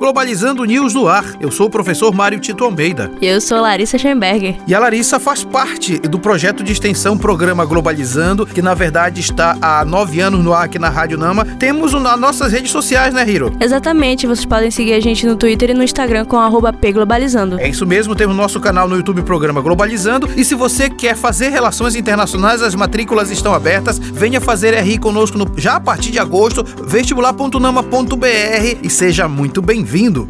Globalizando News no ar. Eu sou o professor Mário Tito Almeida. E eu sou Larissa Schemberger. E a Larissa faz parte do projeto de extensão Programa Globalizando, que na verdade está há nove anos no ar aqui na Rádio Nama. Temos nas nossas redes sociais, né, Hiro? Exatamente. Vocês podem seguir a gente no Twitter e no Instagram com pglobalizando. É isso mesmo. Temos nosso canal no YouTube Programa Globalizando. E se você quer fazer relações internacionais, as matrículas estão abertas. Venha fazer RI conosco no, já a partir de agosto, vestibular.nama.br e seja muito bem-vindo bem-vindo.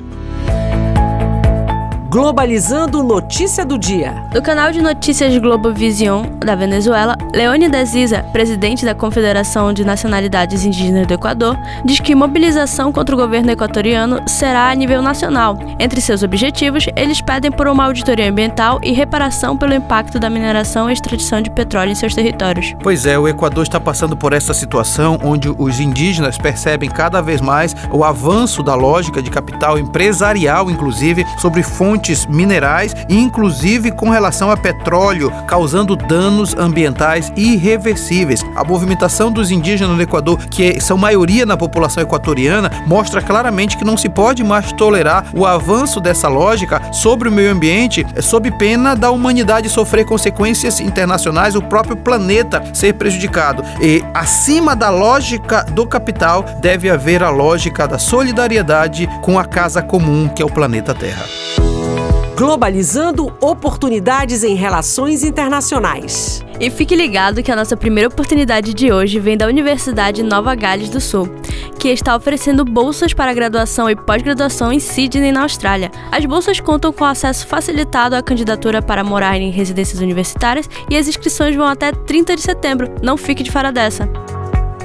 Globalizando Notícia do Dia. Do canal de notícias Globo Vision da Venezuela, Leônidas Isa, presidente da Confederação de Nacionalidades Indígenas do Equador, diz que mobilização contra o governo equatoriano será a nível nacional. Entre seus objetivos, eles pedem por uma auditoria ambiental e reparação pelo impacto da mineração e extradição de petróleo em seus territórios. Pois é, o Equador está passando por essa situação onde os indígenas percebem cada vez mais o avanço da lógica de capital empresarial, inclusive, sobre fontes fontes minerais, inclusive com relação a petróleo, causando danos ambientais irreversíveis. A movimentação dos indígenas no Equador, que são maioria na população equatoriana, mostra claramente que não se pode mais tolerar o avanço dessa lógica sobre o meio ambiente, sob pena da humanidade sofrer consequências internacionais, o próprio planeta ser prejudicado. E acima da lógica do capital, deve haver a lógica da solidariedade com a casa comum, que é o planeta Terra. Globalizando oportunidades em relações internacionais. E fique ligado que a nossa primeira oportunidade de hoje vem da Universidade Nova Gales do Sul, que está oferecendo bolsas para graduação e pós-graduação em Sydney, na Austrália. As bolsas contam com acesso facilitado à candidatura para morar em residências universitárias e as inscrições vão até 30 de setembro. Não fique de fora dessa.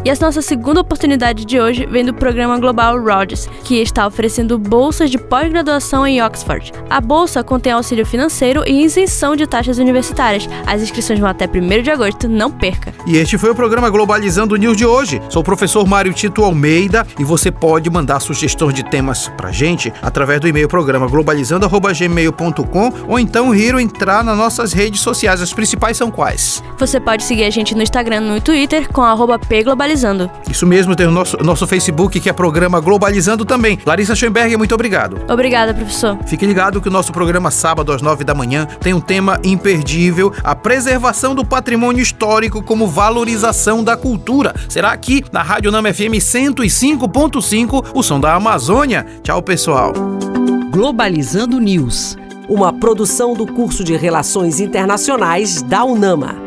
E a nossa segunda oportunidade de hoje vem do programa Global Rhodes, que está oferecendo bolsas de pós-graduação em Oxford. A bolsa contém auxílio financeiro e isenção de taxas universitárias. As inscrições vão até 1 de agosto, não perca. E este foi o programa Globalizando News de hoje. Sou o professor Mário Tito Almeida e você pode mandar sugestões de temas pra gente através do e-mail programa globalizando@gmail.com ou então rir ou entrar nas nossas redes sociais. As principais são quais? Você pode seguir a gente no Instagram e no Twitter com @pglobalizando Globalizando. Isso mesmo, tem o nosso, nosso Facebook, que é programa Globalizando também. Larissa Schoenberg, muito obrigado. Obrigada, professor. Fique ligado que o nosso programa sábado às nove da manhã tem um tema imperdível: a preservação do patrimônio histórico como valorização da cultura. Será aqui na Rádio Nama FM 105.5, o som da Amazônia. Tchau, pessoal. Globalizando News, uma produção do curso de Relações Internacionais da UNAMA.